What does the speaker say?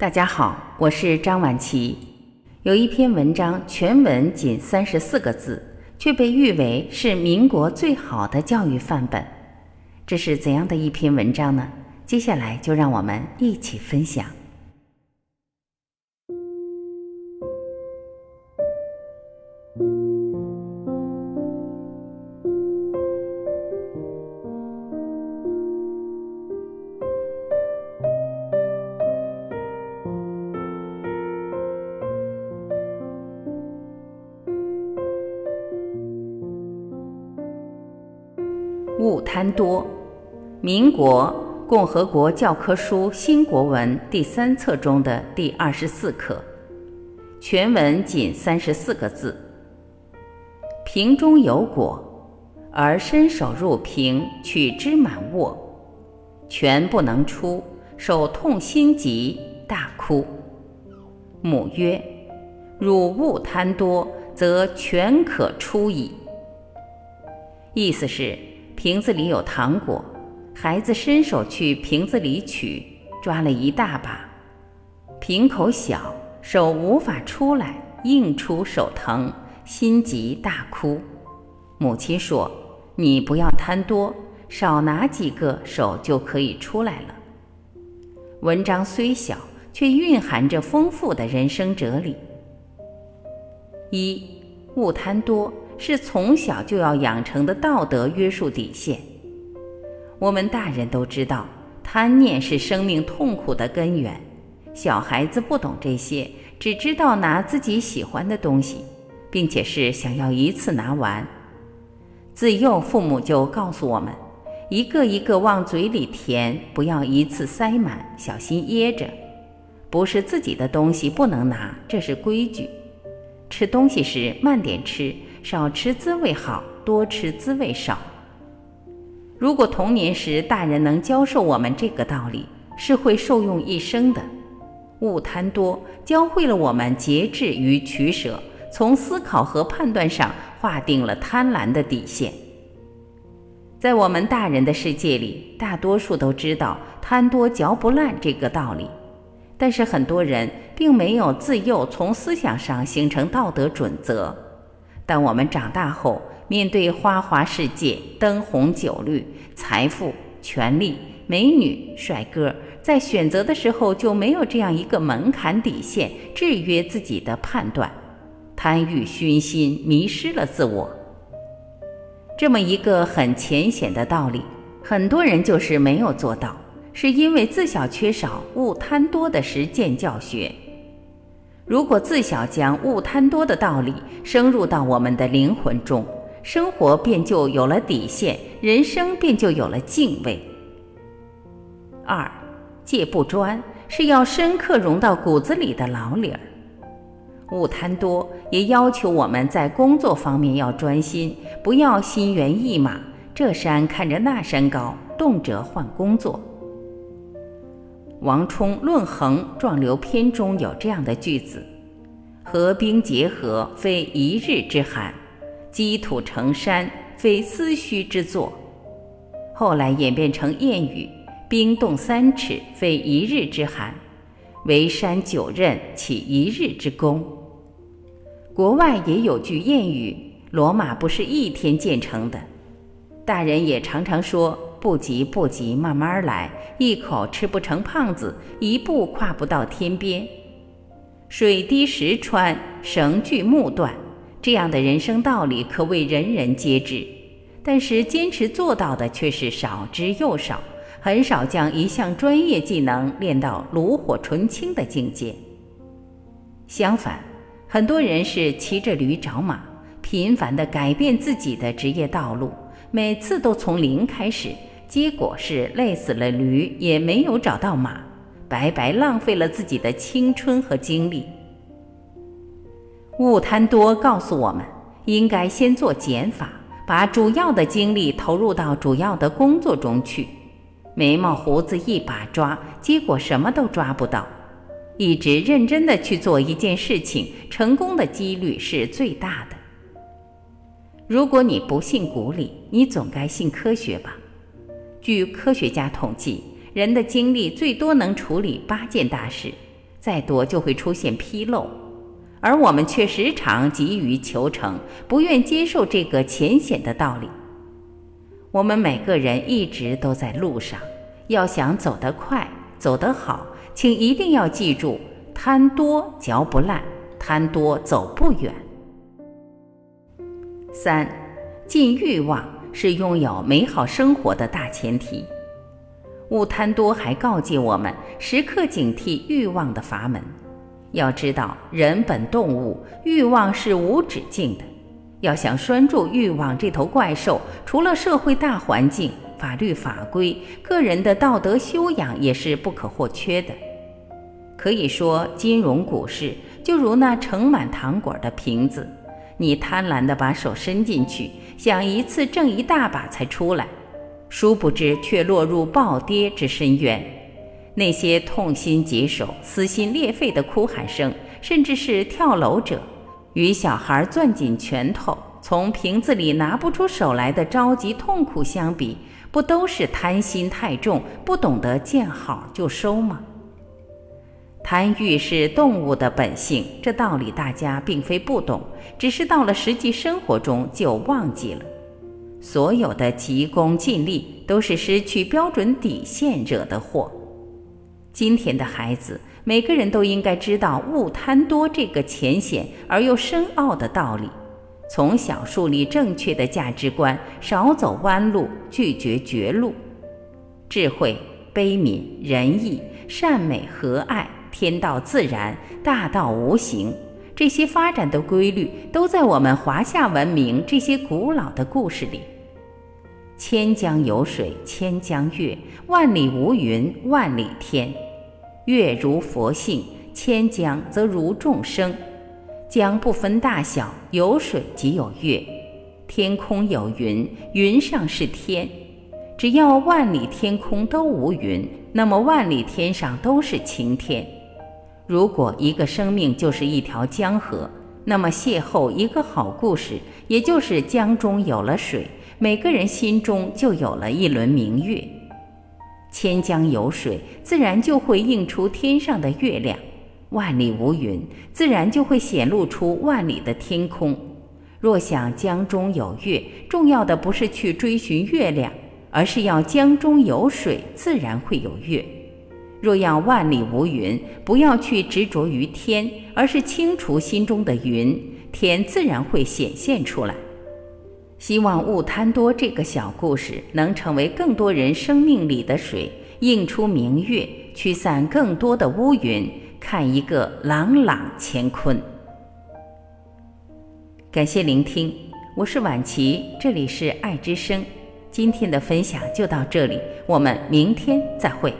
大家好，我是张晚琪。有一篇文章，全文仅三十四个字，却被誉为是民国最好的教育范本。这是怎样的一篇文章呢？接下来就让我们一起分享。勿贪多，民国共和国教科书新国文第三册中的第二十四课，全文仅三十四个字：瓶中有果，而伸手入瓶取之满握，全不能出，手痛心急，大哭。母曰：“汝勿贪多，则全可出矣。”意思是。瓶子里有糖果，孩子伸手去瓶子里取，抓了一大把，瓶口小，手无法出来，硬出手疼，心急大哭。母亲说：“你不要贪多，少拿几个，手就可以出来了。”文章虽小，却蕴含着丰富的人生哲理。一，勿贪多。是从小就要养成的道德约束底线。我们大人都知道，贪念是生命痛苦的根源。小孩子不懂这些，只知道拿自己喜欢的东西，并且是想要一次拿完。自幼父母就告诉我们，一个一个往嘴里填，不要一次塞满，小心噎着。不是自己的东西不能拿，这是规矩。吃东西时慢点吃。少吃滋味好，多吃滋味少。如果童年时大人能教授我们这个道理，是会受用一生的。勿贪多，教会了我们节制与取舍，从思考和判断上划定了贪婪的底线。在我们大人的世界里，大多数都知道贪多嚼不烂这个道理，但是很多人并没有自幼从思想上形成道德准则。当我们长大后，面对花花世界、灯红酒绿、财富、权力、美女、帅哥，在选择的时候就没有这样一个门槛底线制约自己的判断，贪欲熏心，迷失了自我。这么一个很浅显的道理，很多人就是没有做到，是因为自小缺少勿贪多的实践教学。如果自小将勿贪多的道理深入到我们的灵魂中，生活便就有了底线，人生便就有了敬畏。二，戒不专是要深刻融到骨子里的老理儿。勿贪多也要求我们在工作方面要专心，不要心猿意马，这山看着那山高，动辄换工作。王充《论衡·壮流篇》中有这样的句子：“合兵结合，非一日之寒；积土成山，非思虚之作。”后来演变成谚语：“冰冻三尺，非一日之寒；围山九仞，岂一日之功？”国外也有句谚语：“罗马不是一天建成的。”大人也常常说。不急不急，慢慢来。一口吃不成胖子，一步跨不到天边。水滴石穿，绳锯木断，这样的人生道理可谓人人皆知。但是坚持做到的却是少之又少，很少将一项专业技能练到炉火纯青的境界。相反，很多人是骑着驴找马，频繁地改变自己的职业道路，每次都从零开始。结果是累死了驴，也没有找到马，白白浪费了自己的青春和精力。勿贪多告诉我们，应该先做减法，把主要的精力投入到主要的工作中去。眉毛胡子一把抓，结果什么都抓不到。一直认真的去做一件事情，成功的几率是最大的。如果你不信古礼，你总该信科学吧？据科学家统计，人的精力最多能处理八件大事，再多就会出现纰漏，而我们却时常急于求成，不愿接受这个浅显的道理。我们每个人一直都在路上，要想走得快、走得好，请一定要记住：贪多嚼不烂，贪多走不远。三，禁欲望是拥有美好生活的大前提。勿贪多还告诫我们，时刻警惕欲望的阀门。要知道，人本动物，欲望是无止境的。要想拴住欲望这头怪兽，除了社会大环境、法律法规，个人的道德修养也是不可或缺的。可以说，金融股市就如那盛满糖果的瓶子，你贪婪地把手伸进去，想一次挣一大把才出来。殊不知，却落入暴跌之深渊。那些痛心疾首、撕心裂肺的哭喊声，甚至是跳楼者，与小孩攥紧拳头从瓶子里拿不出手来的着急痛苦相比，不都是贪心太重，不懂得见好就收吗？贪欲是动物的本性，这道理大家并非不懂，只是到了实际生活中就忘记了。所有的急功近利都是失去标准底线惹的祸。今天的孩子，每个人都应该知道“勿贪多”这个浅显而又深奥的道理，从小树立正确的价值观，少走弯路，拒绝绝路。智慧、悲悯、仁义、善美、和爱、天道自然、大道无形。这些发展的规律都在我们华夏文明这些古老的故事里。千江有水千江月，万里无云万里天。月如佛性，千江则如众生。江不分大小，有水即有月；天空有云，云上是天。只要万里天空都无云，那么万里天上都是晴天。如果一个生命就是一条江河，那么邂逅一个好故事，也就是江中有了水，每个人心中就有了一轮明月。千江有水，自然就会映出天上的月亮；万里无云，自然就会显露出万里的天空。若想江中有月，重要的不是去追寻月亮，而是要江中有水，自然会有月。若要万里无云，不要去执着于天，而是清除心中的云，天自然会显现出来。希望勿贪多这个小故事能成为更多人生命里的水，映出明月，驱散更多的乌云，看一个朗朗乾坤。感谢聆听，我是婉琪，这里是爱之声。今天的分享就到这里，我们明天再会。